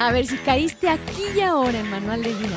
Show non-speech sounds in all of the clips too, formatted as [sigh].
A ver, si caíste aquí y ahora en Manual de Vida,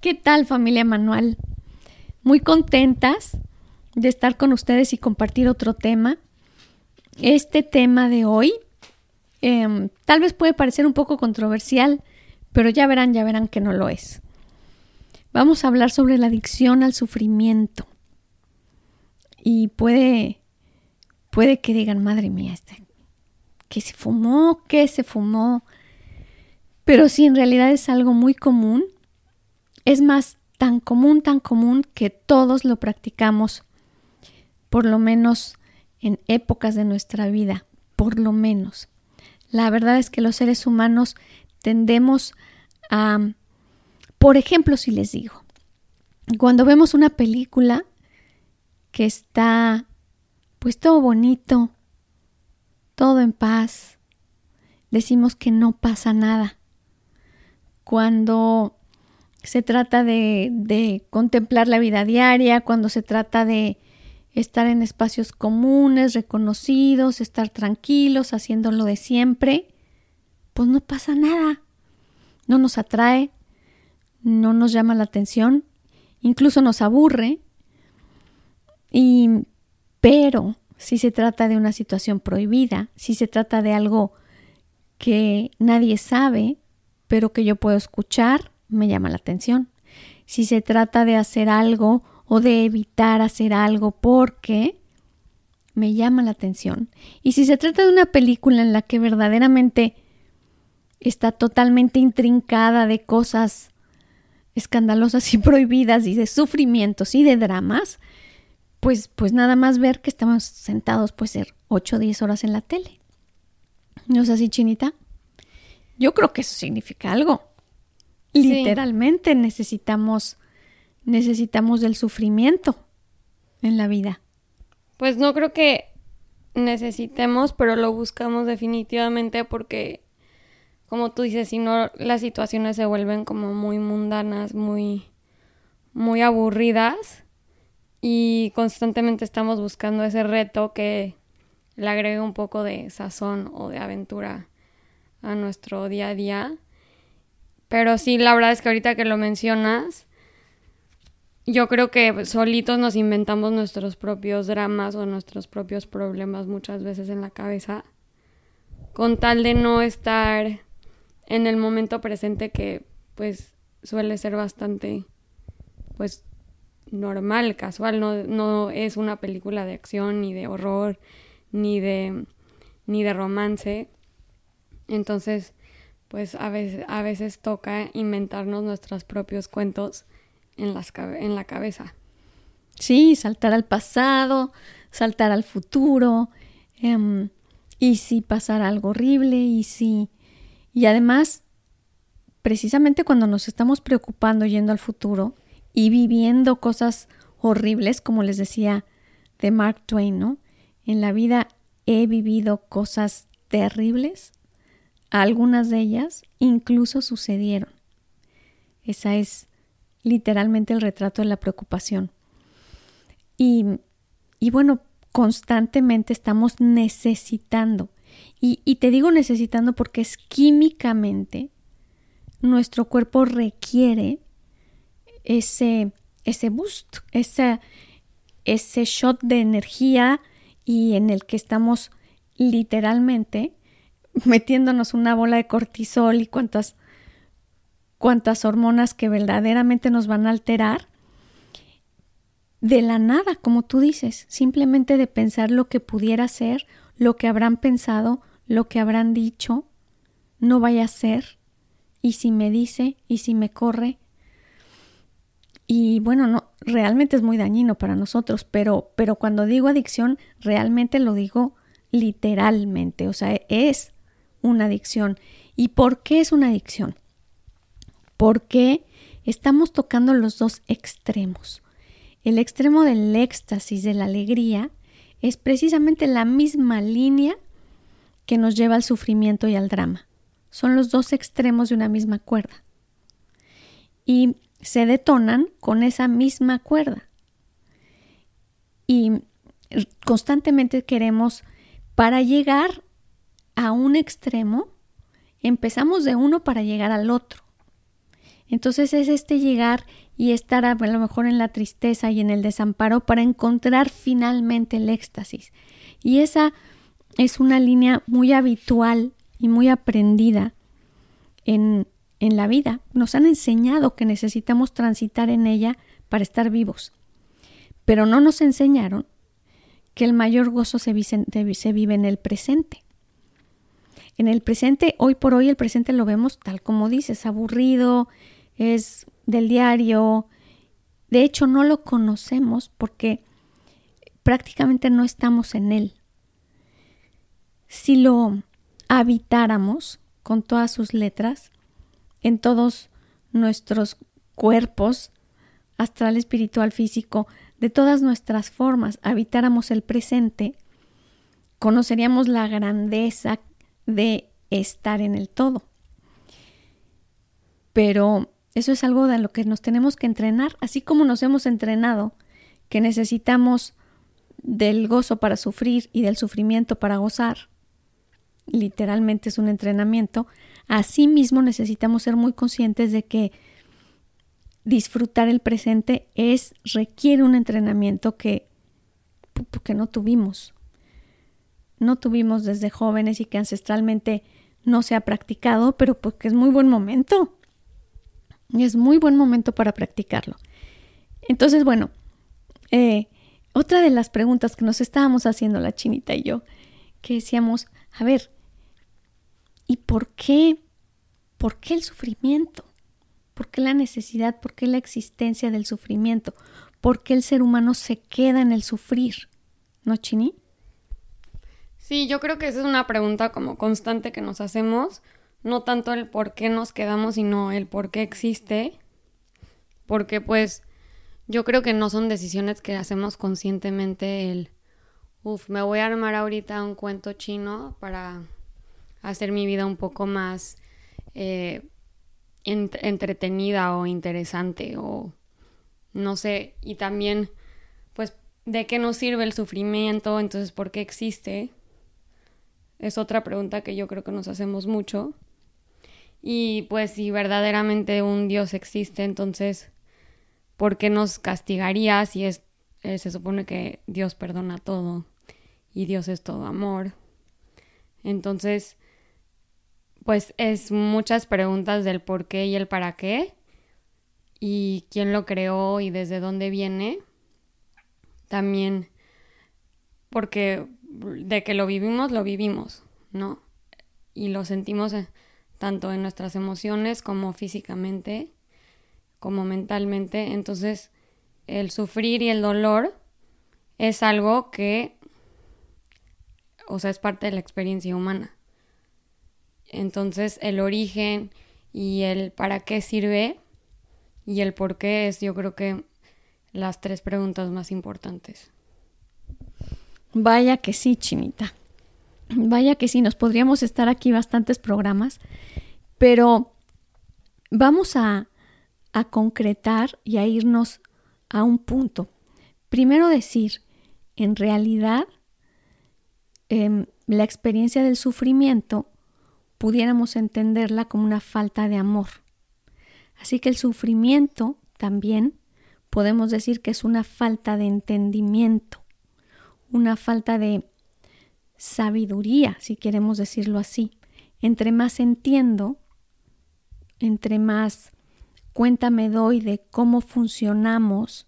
¿Qué tal familia Manual? Muy contentas de estar con ustedes y compartir otro tema. Este tema de hoy em, tal vez puede parecer un poco controversial, pero ya verán, ya verán que no lo es. Vamos a hablar sobre la adicción al sufrimiento. Y puede, puede que digan, madre mía, este, que se fumó, que se fumó. Pero sí, en realidad es algo muy común. Es más, tan común, tan común que todos lo practicamos, por lo menos en épocas de nuestra vida, por lo menos. La verdad es que los seres humanos tendemos a, por ejemplo, si les digo, cuando vemos una película que está pues todo bonito, todo en paz, decimos que no pasa nada. Cuando se trata de, contemplar la vida diaria, cuando se trata de estar en espacios comunes, reconocidos, estar tranquilos, haciendo lo de siempre, pues no pasa nada. No nos atrae, no nos llama la atención, incluso nos aburre. Y, pero si se trata de una situación prohibida, si se trata de algo que nadie sabe, pero que yo puedo escuchar, me llama la atención. Si se trata de hacer algo o de evitar hacer algo porque me llama la atención. Y si se trata de una película en la que verdaderamente está totalmente intrincada de cosas escandalosas y [laughs] prohibidas y de sufrimientos y de dramas, pues, pues nada más ver que estamos sentados puede ser 8 o 10 horas en la tele. ¿No es así, Chinita? Yo creo que eso significa algo. Sí. Literalmente necesitamos necesitamos del sufrimiento en la vida. Pues no creo que necesitemos, pero lo buscamos definitivamente porque como tú dices, si no las situaciones se vuelven como muy mundanas, muy muy aburridas y constantemente estamos buscando ese reto que le agregue un poco de sazón o de aventura a nuestro día a día. Pero sí, la verdad es que ahorita que lo mencionas, yo creo que solitos nos inventamos nuestros propios dramas o nuestros propios problemas muchas veces en la cabeza, con tal de no estar en el momento presente que pues suele ser bastante pues normal, casual, no, no es una película de acción ni de horror ni de ni de romance. Entonces, pues a veces, a veces toca inventarnos nuestros propios cuentos en, las, en la cabeza. Sí, saltar al pasado, saltar al futuro, um, y si pasara algo horrible, y si... Y además, precisamente cuando nos estamos preocupando yendo al futuro y viviendo cosas horribles, como les decía de Mark Twain, ¿no? En la vida he vivido cosas terribles algunas de ellas incluso sucedieron. Esa es literalmente el retrato de la preocupación. Y, y bueno, constantemente estamos necesitando. Y, y, te digo necesitando porque es químicamente nuestro cuerpo requiere ese, ese boost, ese, ese shot de energía y en el que estamos literalmente metiéndonos una bola de cortisol y cuántas, cuántas hormonas que verdaderamente nos van a alterar, de la nada, como tú dices, simplemente de pensar lo que pudiera ser, lo que habrán pensado, lo que habrán dicho, no vaya a ser, y si me dice, y si me corre. Y bueno, no, realmente es muy dañino para nosotros, pero, pero cuando digo adicción, realmente lo digo literalmente, o sea, es una adicción. ¿Y por qué es una adicción? porque estamos tocando los dos extremos. El extremo del éxtasis, de la alegría, es precisamente la misma línea que nos lleva al sufrimiento y al drama. Son los dos extremos de una misma cuerda. Y se detonan con esa misma cuerda. Y constantemente queremos, para llegar a un extremo, empezamos de uno para llegar al otro. Entonces es este llegar y estar a lo mejor en la tristeza y en el desamparo para encontrar finalmente el éxtasis. Y esa es una línea muy habitual y muy aprendida en, en la vida. Nos han enseñado que necesitamos transitar en ella para estar vivos. Pero no nos enseñaron que el mayor gozo se se vive en el presente. En el presente, hoy por hoy, el presente lo vemos tal como dices, aburrido, es del diario. De hecho, no lo conocemos porque prácticamente no estamos en él. Si lo habitáramos con todas sus letras, en todos nuestros cuerpos, astral, espiritual, físico, de todas nuestras formas, habitáramos el presente, conoceríamos la grandeza de estar en el todo. Pero eso es algo de lo que nos tenemos que entrenar, así como nos hemos entrenado que necesitamos del gozo para sufrir y del sufrimiento para gozar. Literalmente es un entrenamiento. Asimismo necesitamos ser muy conscientes de que disfrutar el presente es requiere un entrenamiento que, que no tuvimos no tuvimos desde jóvenes y que ancestralmente no se ha practicado, pero porque es muy buen momento. Es muy buen momento para practicarlo. Entonces, bueno, eh, otra de las preguntas que nos estábamos haciendo la chinita y yo, que decíamos, a ver, ¿y por qué? ¿Por qué el sufrimiento? ¿Por qué la necesidad? ¿Por qué la existencia del sufrimiento? ¿Por qué el ser humano se queda en el sufrir? ¿No, Chini? Sí, yo creo que esa es una pregunta como constante que nos hacemos, no tanto el por qué nos quedamos, sino el por qué existe, porque pues yo creo que no son decisiones que hacemos conscientemente el, uff, me voy a armar ahorita un cuento chino para hacer mi vida un poco más eh, entretenida o interesante o no sé, y también pues de qué nos sirve el sufrimiento, entonces por qué existe es otra pregunta que yo creo que nos hacemos mucho. Y pues si verdaderamente un Dios existe, entonces, ¿por qué nos castigaría si es, eh, se supone que Dios perdona todo y Dios es todo amor? Entonces, pues es muchas preguntas del por qué y el para qué y quién lo creó y desde dónde viene. También porque de que lo vivimos, lo vivimos, ¿no? Y lo sentimos eh, tanto en nuestras emociones como físicamente, como mentalmente. Entonces, el sufrir y el dolor es algo que, o sea, es parte de la experiencia humana. Entonces, el origen y el para qué sirve y el por qué es, yo creo que, las tres preguntas más importantes. Vaya que sí, Chinita. Vaya que sí, nos podríamos estar aquí bastantes programas, pero vamos a, a concretar y a irnos a un punto. Primero decir, en realidad, em, la experiencia del sufrimiento pudiéramos entenderla como una falta de amor. Así que el sufrimiento también podemos decir que es una falta de entendimiento una falta de sabiduría, si queremos decirlo así. Entre más entiendo, entre más cuenta me doy de cómo funcionamos,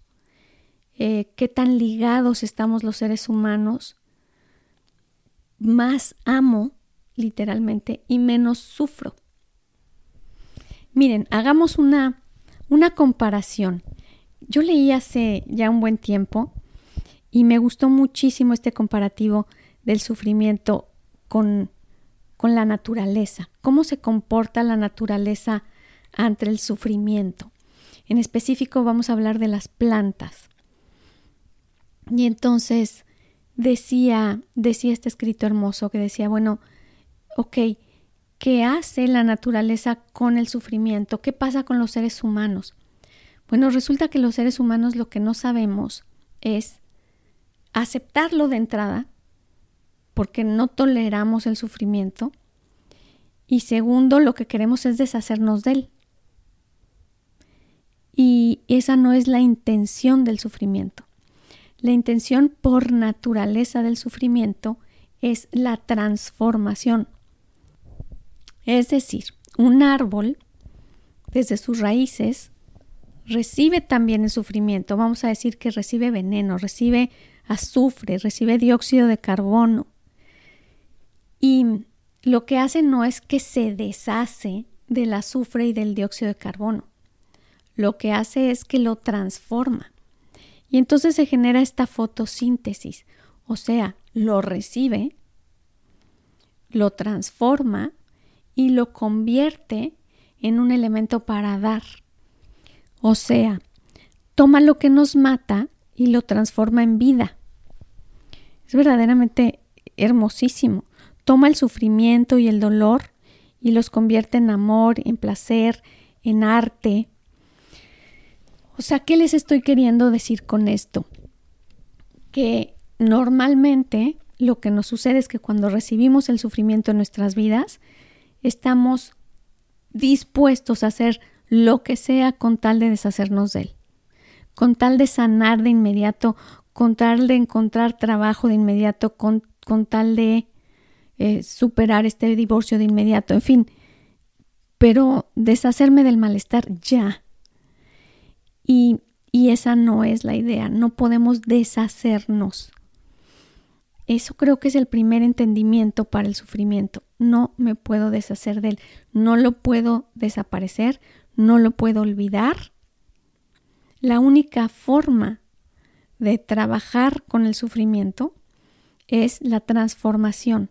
eh, qué tan ligados estamos los seres humanos, más amo literalmente y menos sufro. Miren, hagamos una, una comparación. Yo leí hace ya un buen tiempo y me gustó muchísimo este comparativo del sufrimiento con, con la naturaleza, cómo se comporta la naturaleza ante el sufrimiento. En específico vamos a hablar de las plantas. Y entonces decía, decía este escrito hermoso que decía, bueno, ok, ¿qué hace la naturaleza con el sufrimiento? ¿Qué pasa con los seres humanos? Bueno, resulta que los seres humanos lo que no sabemos es aceptarlo de entrada, porque no toleramos el sufrimiento, y segundo, lo que queremos es deshacernos de él. Y esa no es la intención del sufrimiento. La intención por naturaleza del sufrimiento es la transformación. Es decir, un árbol, desde sus raíces, recibe también el sufrimiento. Vamos a decir que recibe veneno, recibe azufre, recibe dióxido de carbono. Y lo que hace no es que se deshace del azufre y del dióxido de carbono. Lo que hace es que lo transforma. Y entonces se genera esta fotosíntesis, o sea, lo recibe, lo transforma y lo convierte en un elemento para dar. O sea, toma lo que nos mata y lo transforma en vida. Es verdaderamente hermosísimo. Toma el sufrimiento y el dolor y los convierte en amor, en placer, en arte, o sea, ¿qué les estoy queriendo decir con esto? Que normalmente lo que nos sucede es que cuando recibimos el sufrimiento en nuestras vidas, estamos dispuestos a hacer lo que sea con tal de deshacernos de él, con tal de sanar de inmediato, con tal de encontrar trabajo de inmediato, con, tal de eh, superar este divorcio de inmediato, en fin, pero deshacerme del malestar ya, y, esa no es la idea, no podemos deshacernos. Eso creo que es el primer entendimiento para el sufrimiento. No me puedo deshacer de él, no lo puedo desaparecer, no lo puedo olvidar. La única forma de trabajar con el sufrimiento es la transformación.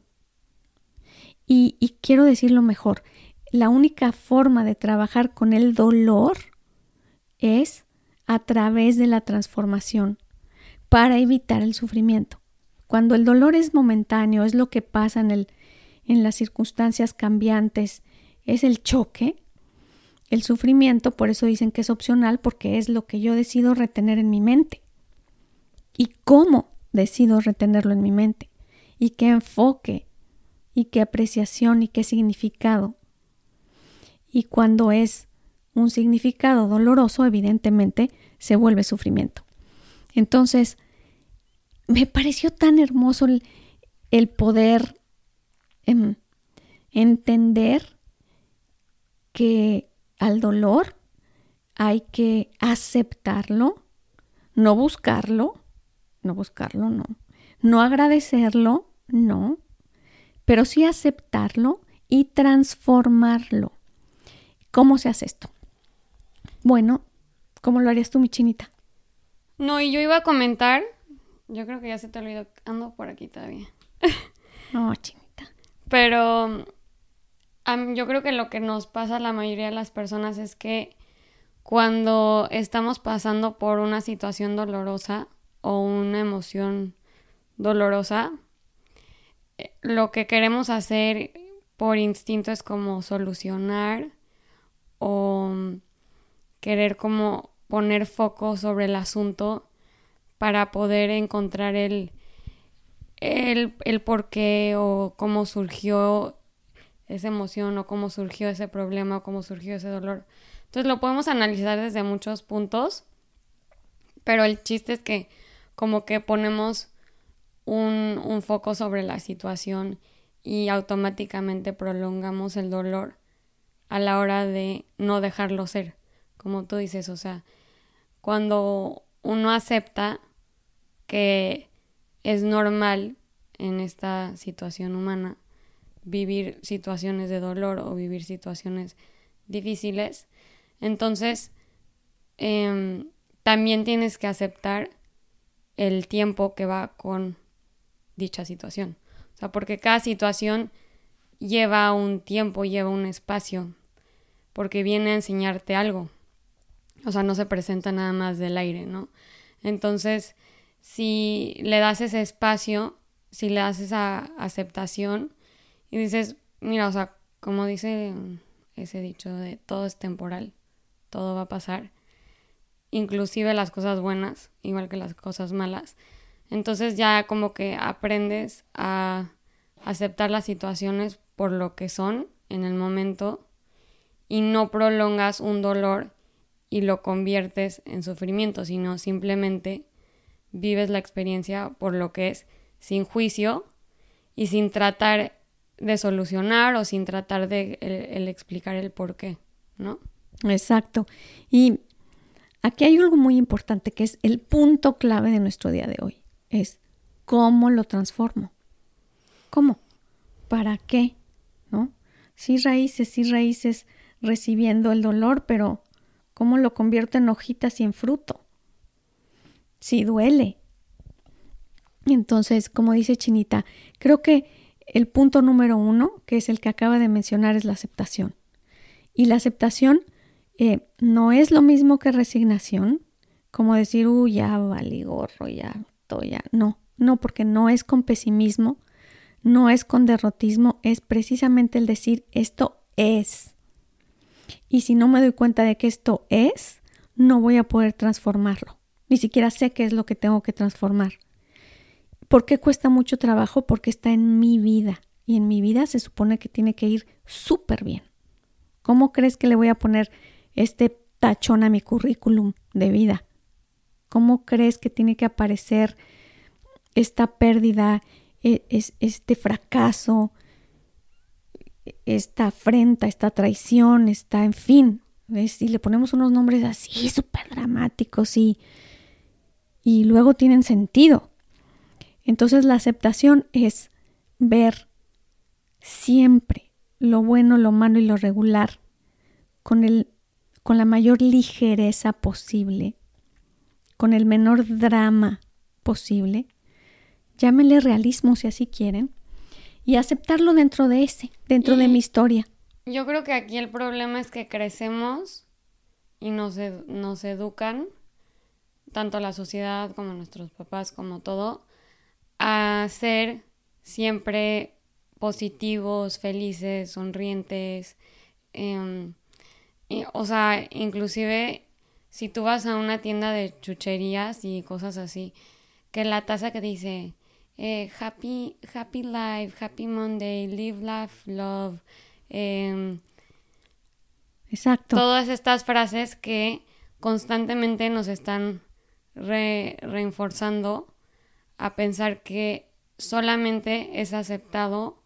Y, quiero decirlo mejor, la única forma de trabajar con el dolor es a través de la transformación para evitar el sufrimiento. Cuando el dolor es momentáneo, es lo que pasa en, el, en las circunstancias cambiantes, es el choque, el sufrimiento, por eso dicen que es opcional, porque es lo que yo decido retener en mi mente. ¿Y cómo decido retenerlo en mi mente? ¿Y qué enfoque? ¿Y qué apreciación? ¿Y qué significado? Y cuando es un significado doloroso, evidentemente se vuelve sufrimiento. Entonces, me pareció tan hermoso el, poder em, entender que al dolor hay que aceptarlo, no buscarlo, no buscarlo, no, no agradecerlo, no, pero sí aceptarlo y transformarlo. ¿Cómo se hace esto? Bueno, ¿cómo lo harías tú, mi chinita? No, y yo iba a comentar, yo creo que ya se te olvidó, ando por aquí todavía. [laughs] No, chinita. Pero yo creo que lo que nos pasa a la mayoría de las personas es que cuando estamos pasando por una situación dolorosa o una emoción dolorosa, eh, lo que queremos hacer por instinto es como solucionar o querer como poner foco sobre el asunto para poder encontrar el, el, el por qué o cómo surgió esa emoción o cómo surgió ese problema o cómo surgió ese dolor. Entonces lo podemos analizar desde muchos puntos, pero el chiste es que como que ponemos un, un foco sobre la situación y automáticamente prolongamos el dolor a la hora de no dejarlo ser. Como tú dices, o sea, cuando uno acepta que es normal en esta situación humana vivir situaciones de dolor o vivir situaciones difíciles, entonces em, también tienes que aceptar el tiempo que va con dicha situación. O sea, porque cada situación lleva un tiempo, lleva un espacio porque viene a enseñarte algo. O sea, no se presenta nada más del aire, ¿no? Entonces, si le das ese espacio, si le das esa aceptación y dices, mira, o sea, como dice ese dicho de todo es temporal, todo va a pasar, inclusive las cosas buenas, igual que las cosas malas. Entonces ya como que aprendes a aceptar las situaciones por lo que son en el momento y no prolongas un dolor y lo conviertes en sufrimiento, sino simplemente vives la experiencia por lo que es, sin juicio y sin tratar de solucionar o sin tratar de el, explicar el por qué, ¿no? Exacto. Y aquí hay algo muy importante que es el punto clave de nuestro día de hoy. Es cómo lo transformo. ¿Cómo? ¿Para qué? ¿No? Sí raíces, sí raíces recibiendo el dolor, pero ¿cómo lo convierto en hojitas y en fruto? Sí duele. Entonces, como dice Chinita, creo que el punto número uno, que es el que acaba de mencionar, es la aceptación. Y la aceptación eh, no es lo mismo que resignación, como decir, uy, ya vale gorro, ya, todo ya. No, no, porque no es con pesimismo, no es con derrotismo, es precisamente el decir, esto es. Y si no me doy cuenta de que esto es, no voy a poder transformarlo. Ni siquiera sé qué es lo que tengo que transformar. ¿Por qué cuesta mucho trabajo? Porque está en mi vida. Y en mi vida se supone que tiene que ir súper bien. ¿Cómo crees que le voy a poner este tachón a mi currículum de vida? ¿Cómo crees que tiene que aparecer esta pérdida, e, este fracaso, esta afrenta, esta traición, esta, en fin? Y le ponemos unos nombres así súper dramáticos y, y luego tienen sentido. Entonces la aceptación es ver siempre lo bueno, lo malo y lo regular con, el, con la mayor ligereza posible, con el menor drama posible. Llámenle realismo si así quieren. Y aceptarlo dentro de ese, dentro de mi historia. Yo creo que aquí el problema es que crecemos y nos, nos educan, tanto la sociedad como nuestros papás, como todo, a ser siempre positivos, felices, sonrientes. Em, o sea, inclusive si tú vas a una tienda de chucherías y cosas así, que la taza que dice eh, happy, happy life, happy Monday, live, laugh, love. Em, Exacto. Todas estas frases que constantemente nos están reforzando a pensar que solamente es aceptado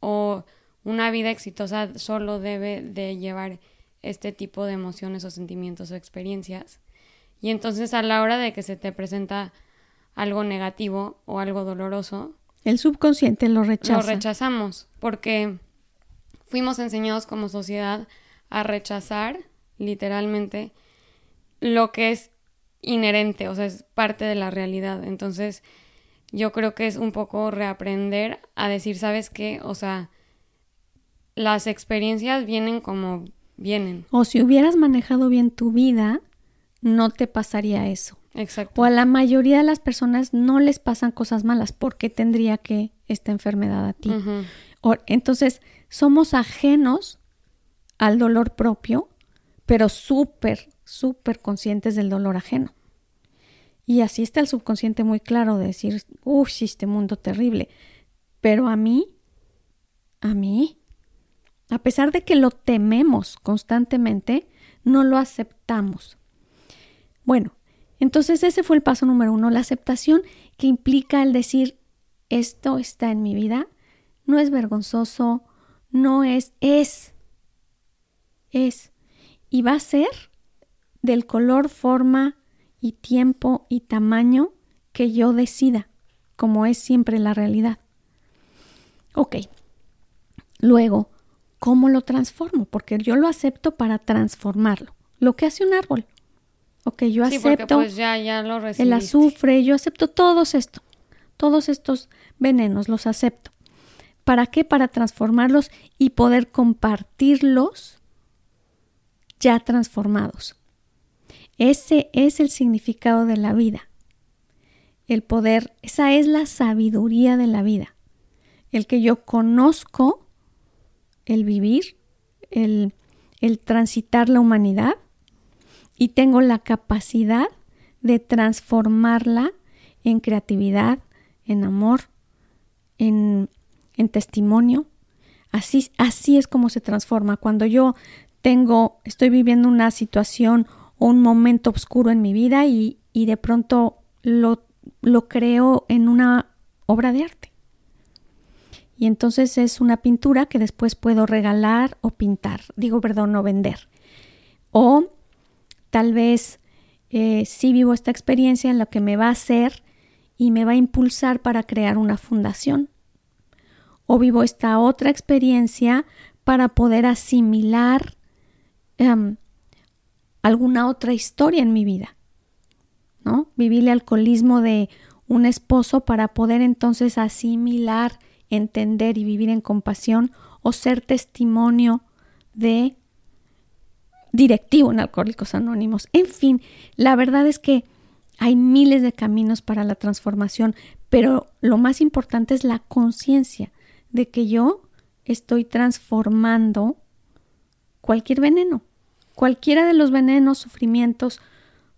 o una vida exitosa solo debe de llevar este tipo de emociones o sentimientos o experiencias. Y entonces a la hora de que se te presenta algo negativo o algo doloroso, el subconsciente lo rechaza. Lo rechazamos porque fuimos enseñados como sociedad a rechazar literalmente lo que es inherente, o sea, es parte de la realidad. Entonces, yo creo que es un poco reaprender a decir, ¿sabes qué? O sea, las experiencias vienen como vienen. O si hubieras manejado bien tu vida, no te pasaría eso. Exacto. O a la mayoría de las personas no les pasan cosas malas. ¿Por qué tendría que esta enfermedad a ti? o, entonces, somos ajenos al dolor propio, pero súper, súper conscientes del dolor ajeno. Y así está el subconsciente muy claro de decir, uff, este mundo terrible. Pero a mí, a mí, a pesar de que lo tememos constantemente, no lo aceptamos. Bueno, entonces ese fue el paso número uno, la aceptación que implica el decir, esto está en mi vida, no es vergonzoso, no es, es, es. Y va a ser del color, forma, y tiempo y tamaño que yo decida, como es siempre la realidad. Ok. Luego, ¿cómo lo transformo? Porque yo lo acepto para transformarlo. Lo que hace un árbol. Ok, yo acepto pues ya, ya lo el azufre, yo acepto todos esto, todos estos venenos, los acepto. ¿Para qué? Para transformarlos y poder compartirlos ya transformados. Ese es el significado de la vida. El poder, esa es la sabiduría de la vida. El que yo conozco, el vivir, el, el transitar la humanidad y tengo la capacidad de transformarla en creatividad, en amor, en, en testimonio. Así, así es como se transforma. Cuando yo tengo, estoy viviendo una situación o un momento oscuro en mi vida y, y de pronto lo, lo creo en una obra de arte. Y entonces es una pintura que después puedo regalar o pintar, digo, perdón, no vender. O tal vez eh, sí vivo esta experiencia en lo que me va a hacer y me va a impulsar para crear una fundación. O vivo esta otra experiencia para poder asimilar em, alguna otra historia en mi vida. ¿No? Viví el alcoholismo de un esposo para poder entonces asimilar, entender y vivir en compasión o ser testimonio de directivo en Alcohólicos Anónimos. En fin, la verdad es que hay miles de caminos para la transformación, pero lo más importante es la conciencia de que yo estoy transformando cualquier veneno, cualquiera de los venenos, sufrimientos,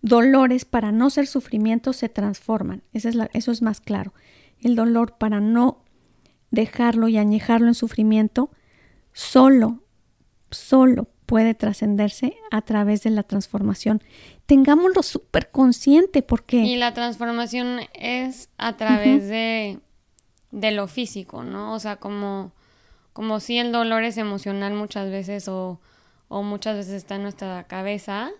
dolores para no ser sufrimientos se transforman. Eso es, más claro. El dolor para no dejarlo y añejarlo en sufrimiento, solo, solo puede trascenderse a través de la transformación. Tengámoslo súper consciente porque... Y la transformación es a través de, de lo físico, ¿no? O sea, como, como si el dolor es emocional muchas veces o, o muchas veces está en nuestra cabeza,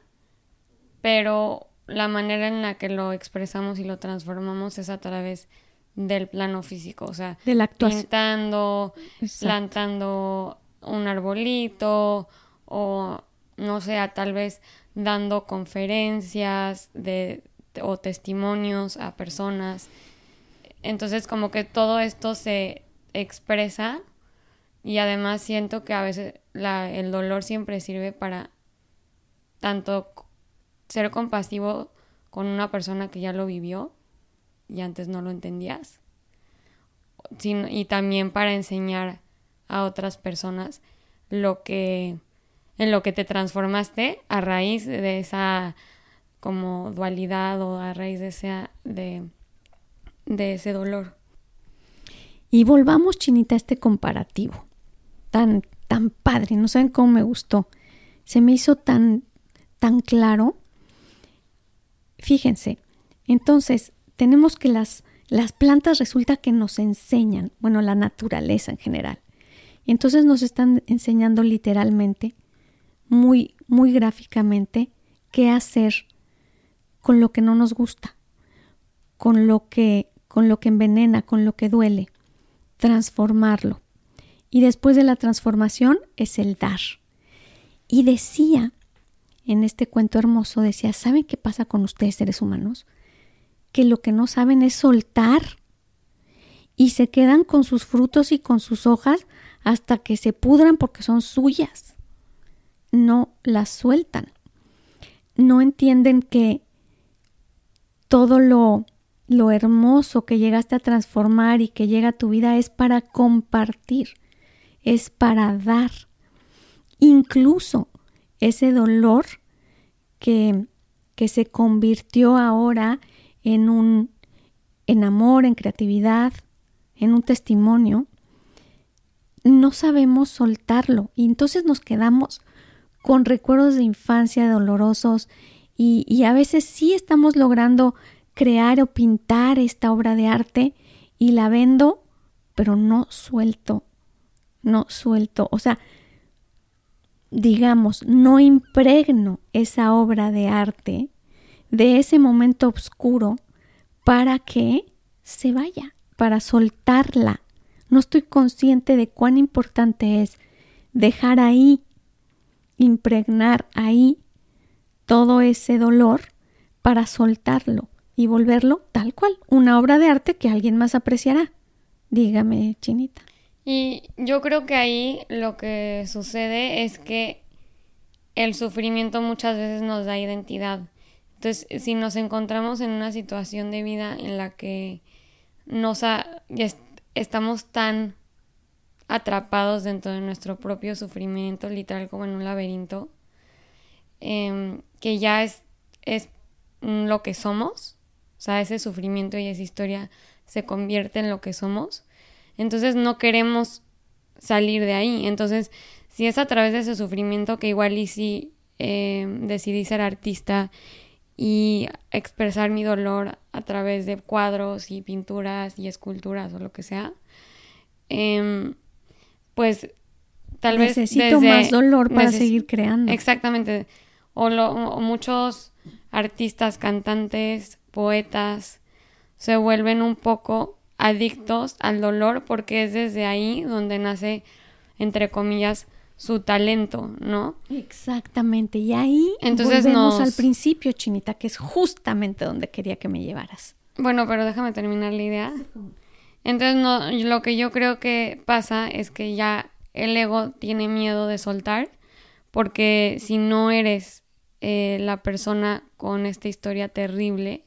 pero la manera en la que lo expresamos y lo transformamos es a través del plano físico, o sea, de la pintando, plantando un arbolito o no sé, tal vez dando conferencias de, o testimonios a personas. Entonces como que todo esto se expresa y además siento que a veces la, el dolor siempre sirve para tanto ser compasivo con una persona que ya lo vivió y antes no lo entendías, y también para enseñar a otras personas lo que en lo que te transformaste a raíz de esa como dualidad o a raíz de ese, de, de ese dolor. Y volvamos, Chinita, a este comparativo. Tan, tan padre, no saben cómo me gustó. Se me hizo tan, tan claro. Fíjense, entonces tenemos que las, las plantas resulta que nos enseñan, bueno, la naturaleza en general. Y entonces nos están enseñando literalmente muy, muy gráficamente qué hacer con lo que no nos gusta, con lo que, con lo que envenena, con lo que duele, transformarlo. Y después de la transformación es el dar. Y decía, en este cuento hermoso, decía, ¿saben qué pasa con ustedes seres humanos? Que lo que no saben es soltar y se quedan con sus frutos y con sus hojas hasta que se pudran porque son suyas no las sueltan. No entienden que todo lo, lo hermoso que llegaste a transformar y que llega a tu vida es para compartir, es para dar. Incluso ese dolor que, que se convirtió ahora en un en amor, en creatividad, en un testimonio, no sabemos soltarlo. Y entonces nos quedamos con recuerdos de infancia dolorosos y, a veces sí estamos logrando crear o pintar esta obra de arte y la vendo, pero no suelto, no suelto, o sea, digamos, no impregno esa obra de arte de ese momento oscuro para que se vaya, para soltarla. No estoy consciente de cuán importante es dejar ahí impregnar ahí todo ese dolor para soltarlo y volverlo tal cual, una obra de arte que alguien más apreciará. Dígame, Chinita. Y yo creo que ahí lo que sucede es que el sufrimiento muchas veces nos da identidad. Entonces, si nos encontramos en una situación de vida en la que nos estamos tan atrapados dentro de nuestro propio sufrimiento, literal como en un laberinto, em, que ya es, es lo que somos, o sea, ese sufrimiento y esa historia se convierte en lo que somos, entonces no queremos salir de ahí. Entonces, si es a través de ese sufrimiento que igual y si em, decidí ser artista y expresar mi dolor a través de cuadros y pinturas y esculturas o lo que sea, em, pues tal vez necesito más dolor para seguir creando. Exactamente. O, o muchos artistas, cantantes, poetas se vuelven un poco adictos al dolor porque es desde ahí donde nace, entre comillas, su talento, ¿no? Exactamente. Y ahí Entonces volvemos al principio, Chinita, que es justamente donde quería que me llevaras. Bueno, pero déjame terminar la idea. Entonces, no, lo que yo creo que pasa es que ya el ego tiene miedo de soltar, porque si no eres eh, la persona con esta historia terrible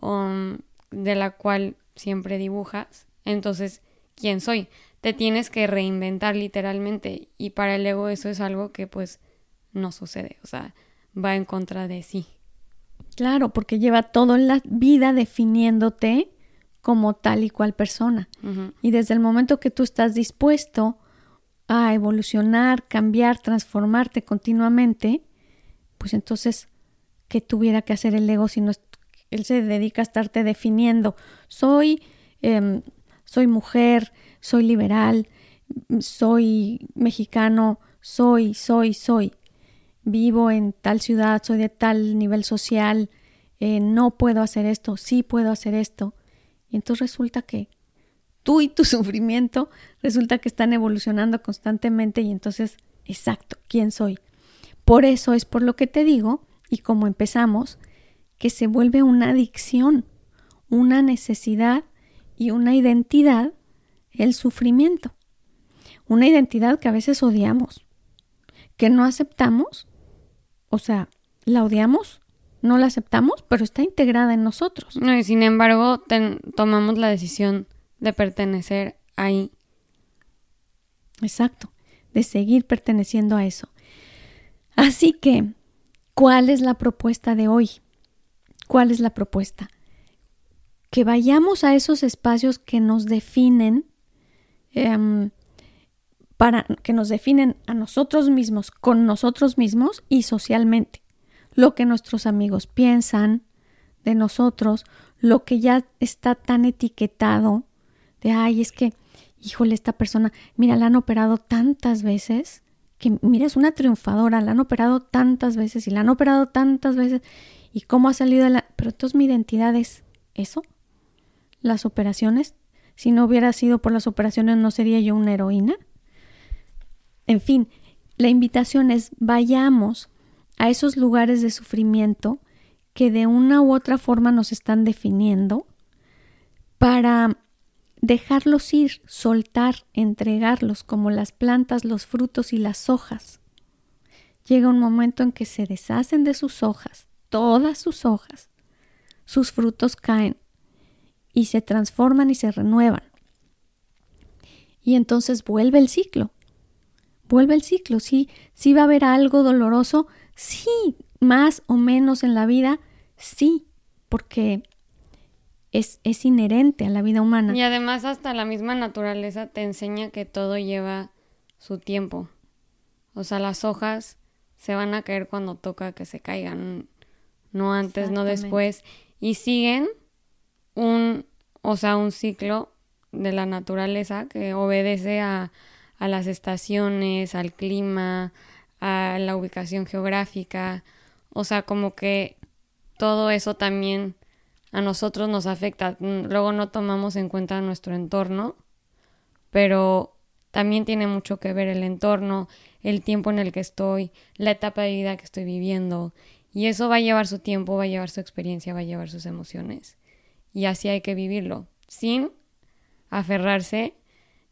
um, de la cual siempre dibujas, entonces, ¿quién soy? Te tienes que reinventar literalmente y para el ego eso es algo que pues no sucede, o sea, va en contra de sí. Claro, porque lleva toda la vida definiéndote como tal y cual persona. Y desde el momento que tú estás dispuesto a evolucionar, cambiar, transformarte continuamente, pues entonces, ¿qué tuviera que hacer el ego si no él se dedica a estarte definiendo. Soy, em, soy mujer, soy liberal, soy mexicano, soy, soy, soy. Vivo en tal ciudad, soy de tal nivel social, eh, no puedo hacer esto, sí puedo hacer esto. Y entonces resulta que tú y tu [laughs] sufrimiento resulta que están evolucionando constantemente y entonces, exacto, ¿quién soy? Por eso es por lo que te digo, y como empezamos, que se vuelve una adicción, una necesidad y una identidad, el sufrimiento. Una identidad que a veces odiamos, que no aceptamos, o sea, la odiamos, no la aceptamos, pero está integrada en nosotros. No, y sin embargo, tomamos la decisión de pertenecer ahí. Exacto, de seguir perteneciendo a eso. Así que, ¿cuál es la propuesta de hoy? ¿Cuál es la propuesta? Que vayamos a esos espacios que nos definen, em, para que nos definen a nosotros mismos, con nosotros mismos y socialmente. Lo que nuestros amigos piensan de nosotros, lo que ya está tan etiquetado de, ay, es que, híjole, esta persona, mira, la han operado tantas veces, que mira, es una triunfadora, la han operado tantas veces y la han operado tantas veces ¿Y cómo ha salido la... Pero entonces mi identidad es eso, las operaciones. Si no hubiera sido por las operaciones, ¿no sería yo una heroína? En fin, la invitación es vayamos a esos lugares de sufrimiento que de una u otra forma nos están definiendo para dejarlos ir, soltar, entregarlos como las plantas, los frutos y las hojas. Llega un momento en que se deshacen de sus hojas todas sus hojas, sus frutos caen y se transforman y se renuevan. Y entonces vuelve el ciclo. Vuelve el ciclo. Sí, sí va a haber algo doloroso. Sí, más o menos en la vida. Sí, porque es, es inherente a la vida humana. Y además hasta la misma naturaleza te enseña que todo lleva su tiempo. O sea, las hojas se van a caer cuando toca que se caigan no antes, no después, y siguen un, o sea, un ciclo de la naturaleza que obedece a, a las estaciones, al clima, a la ubicación geográfica, o sea, como que todo eso también a nosotros nos afecta. Luego no tomamos en cuenta nuestro entorno, pero también tiene mucho que ver el entorno, el tiempo en el que estoy, la etapa de vida que estoy viviendo y eso va a llevar su tiempo, va a llevar su experiencia, va a llevar sus emociones. Y así hay que vivirlo, sin aferrarse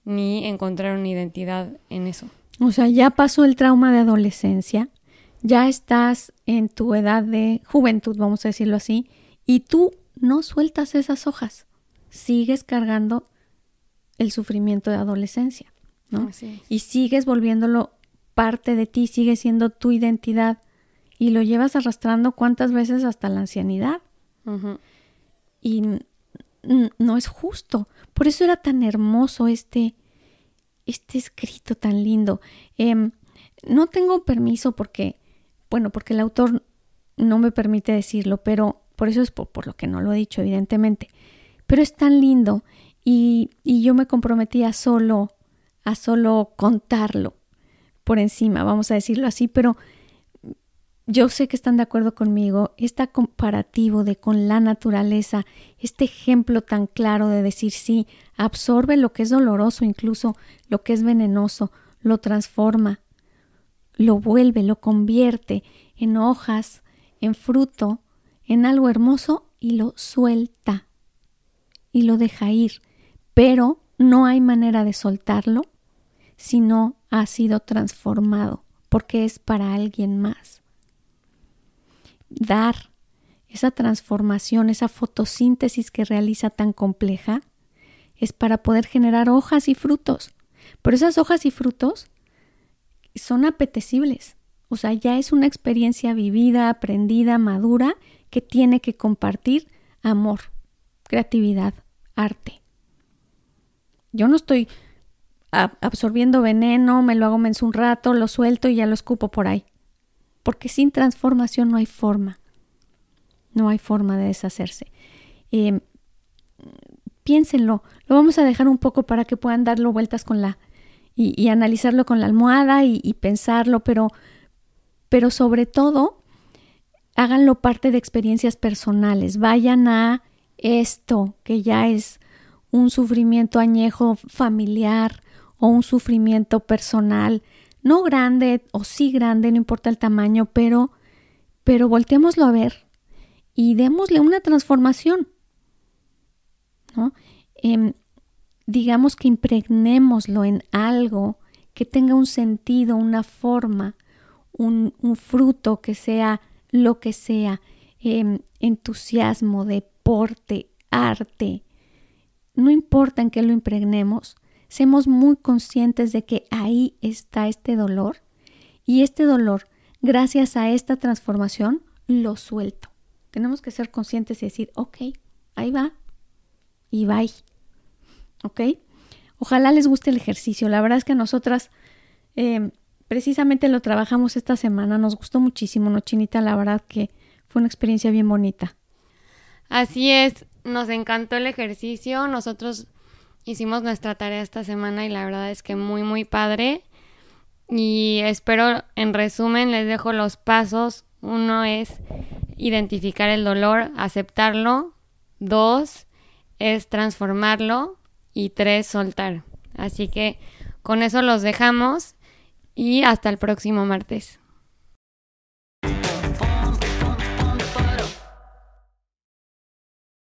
ni encontrar una identidad en eso. O sea, ya pasó el trauma de adolescencia, ya estás en tu edad de juventud, vamos a decirlo así, y tú no sueltas esas hojas, sigues cargando el sufrimiento de adolescencia, ¿no? Y sigues volviéndolo parte de ti, sigue siendo tu identidad y lo llevas arrastrando cuántas veces hasta la ancianidad. Y no es justo. Por eso era tan hermoso este, este escrito tan lindo. Em, no tengo permiso porque, bueno, porque el autor no me permite decirlo, pero por eso es por, lo que no lo he dicho, evidentemente. Pero es tan lindo y, y yo me comprometí a solo, a solo contarlo por encima, vamos a decirlo así, pero yo sé que están de acuerdo conmigo, este comparativo de con la naturaleza, este ejemplo tan claro de decir sí, absorbe lo que es doloroso, incluso lo que es venenoso, lo transforma, lo vuelve, lo convierte en hojas, en fruto, en algo hermoso y lo suelta y lo deja ir. Pero no hay manera de soltarlo si no ha sido transformado, porque es para alguien más. Dar esa transformación, esa fotosíntesis que realiza tan compleja, es para poder generar hojas y frutos. Pero esas hojas y frutos son apetecibles. O sea, ya es una experiencia vivida, aprendida, madura, que tiene que compartir amor, creatividad, arte. Yo no estoy absorbiendo veneno, me lo hago menso un rato, lo suelto y ya lo escupo por ahí. Porque sin transformación no hay forma. No hay forma de deshacerse. Eh, piénsenlo. Lo vamos a dejar un poco para que puedan darlo vueltas con la y, analizarlo con la almohada y, y, pensarlo, pero, pero sobre todo háganlo parte de experiencias personales. Vayan a esto que ya es un sufrimiento añejo familiar o un sufrimiento personal, no grande o sí grande, no importa el tamaño, pero, pero volteémoslo a ver y démosle una transformación. ¿no? Em, digamos que impregnémoslo en algo que tenga un sentido, una forma, un, fruto que sea lo que sea, em, entusiasmo, deporte, arte. No importa en qué lo impregnemos, seamos muy conscientes de que ahí está este dolor y este dolor, gracias a esta transformación, lo suelto. Tenemos que ser conscientes y decir, ok, ahí va y bye. ¿ok? Ojalá les guste el ejercicio. La verdad es que nosotras eh, precisamente lo trabajamos esta semana. Nos gustó muchísimo, ¿no, Chinita? La verdad que fue una experiencia bien bonita. Así es, nos encantó el ejercicio. Nosotros hicimos nuestra tarea esta semana y la verdad es que muy, muy padre. Y espero, en resumen, les dejo los pasos. Uno es identificar el dolor, aceptarlo. Dos es transformarlo y tres, soltar. Así que con eso los dejamos y hasta el próximo martes.